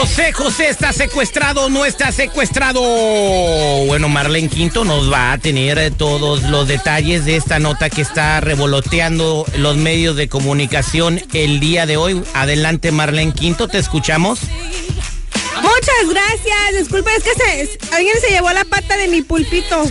José José está secuestrado, no está secuestrado. Bueno, Marlene Quinto nos va a tener todos los detalles de esta nota que está revoloteando los medios de comunicación el día de hoy. Adelante, Marlene Quinto, te escuchamos. Muchas gracias. Disculpa, es que se, alguien se llevó la pata de mi pulpito.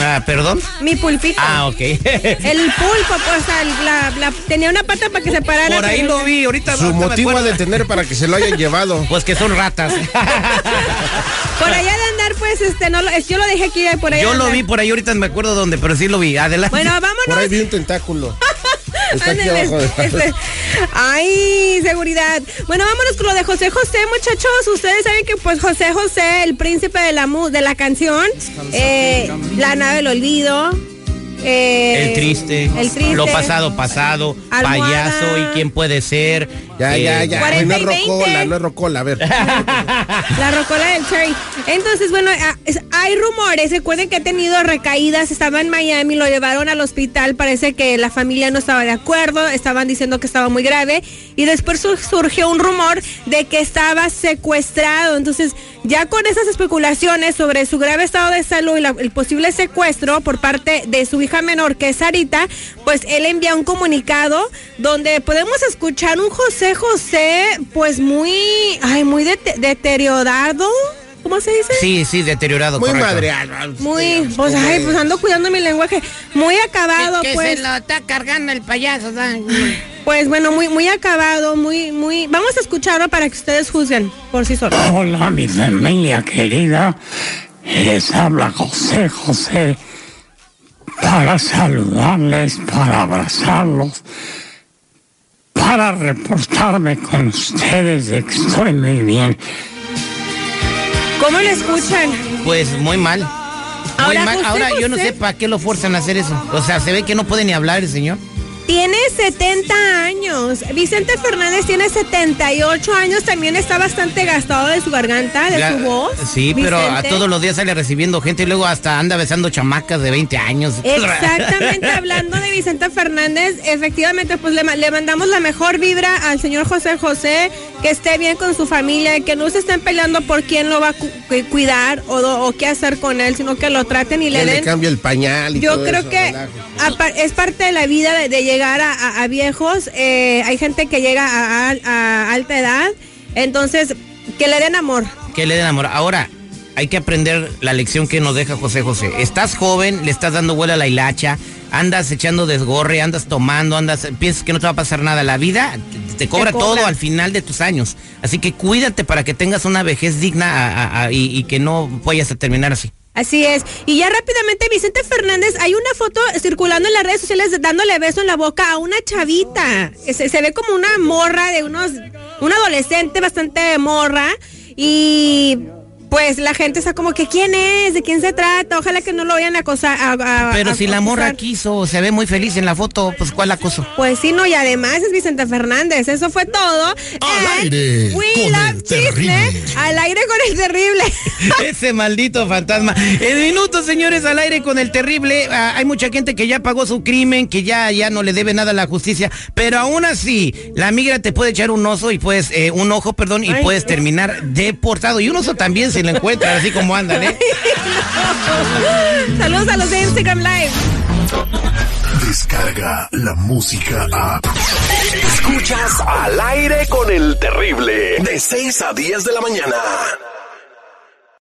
Ah, ¿Perdón? Mi pulpito. Ah, ok. el pulpo, pues, la, la, tenía una pata para que se parara. Por ahí lo vi, ahorita Su motivo de tener para que se lo hayan llevado. Pues que son ratas. por allá de andar, pues, este, no, yo lo dejé aquí por ahí. Yo lo vi por ahí, ahorita me acuerdo dónde, pero sí lo vi. Adelante. Bueno, vámonos. Por ahí vi un tentáculo. Está aquí abajo. Este, ay, seguridad. Bueno, vámonos con lo de José José, muchachos. Ustedes saben que pues José José, el príncipe de la de la canción, eh, La nave del olvido, eh, el, triste, el triste. Lo pasado, pasado. Payaso. ¿Y quién puede ser? Ya, ya, ya. no es rocola, no es rocola. A ver. La rocola del Cherry. Entonces, bueno, ah, hay rumores. Recuerden que ha tenido recaídas. Estaba en Miami, lo llevaron al hospital. Parece que la familia no estaba de acuerdo. Estaban diciendo que estaba muy grave. Y después surgió un rumor de que estaba secuestrado. Entonces, ya con esas especulaciones sobre su grave estado de salud y el posible secuestro por parte de su hija menor, que es Sarita, pues él envía un comunicado donde podemos escuchar un José José, pues muy, ay, muy deteriorado. ¿Cómo se dice? Sí, sí, deteriorado. Muy madreado. Muy, pues, ay, pues ando cuidando mi lenguaje. Muy acabado, que pues. se lo está cargando el payaso, Pues bueno, muy, muy acabado, muy, muy. Vamos a escucharlo para que ustedes juzguen por sí solos. Hola, mi familia querida. Les habla José José para saludarles, para abrazarlos, para reportarme con ustedes de que estoy muy bien. ¿Cómo le escuchan? Pues muy mal. Muy Ahora, mal. Ahora yo no sé para qué lo fuerzan a hacer eso. O sea, se ve que no puede ni hablar el señor. Tiene 70 años. Vicente Fernández tiene 78 años. También está bastante gastado de su garganta, de su voz. Sí, pero a todos los días sale recibiendo gente y luego hasta anda besando chamacas de 20 años. Exactamente, hablando de Vicente Fernández, efectivamente, pues le, le, mandamos la mejor vibra al señor José José, que esté bien con su familia, que no se estén peleando por quién lo va a cuidar o, qué hacer con él, sino que lo traten y le den. le cambia el pañal y Yo creo que es parte de la vida de, de llegar llegar a, viejos, eh, hay gente que llega a, alta edad, entonces que le den amor. Que le den amor. Ahora, hay que aprender la lección que nos deja José José. Estás joven, le estás dando vuelo a la hilacha, andas echando desgorre, andas tomando, andas, piensas que no te va a pasar nada. La vida te cobra, todo al final de tus años. Así que cuídate para que tengas una vejez digna y, y que no vayas a terminar así. Así es. Y ya rápidamente, Vicente Fernández, hay una foto circulando en las redes sociales dándole beso en la boca a una chavita. Se, se ve como una morra de unos, un adolescente bastante morra. Y pues la gente está como que quién es, de quién se trata, ojalá que no lo vayan a acosar. Pero si la morra quiso, se ve muy feliz en la foto, pues ¿cuál acoso? Pues sí, no, y además es Vicente Fernández, eso fue todo. Al aire con el terrible. Al aire con el terrible. Ese maldito fantasma. En minutos, señores, al aire con el terrible. Ah, hay mucha gente que ya pagó su crimen, que ya, ya no le debe nada a la justicia, pero aún así, la migra te puede echar un oso y pues, eh, un ojo, perdón, y puedes terminar deportado. Y un oso también si lo encuentran, así como andan, ¿eh? Saludos a los de Instagram Live. Descarga la música a. Escuchas al aire con el terrible. De 6 a 10 de la mañana.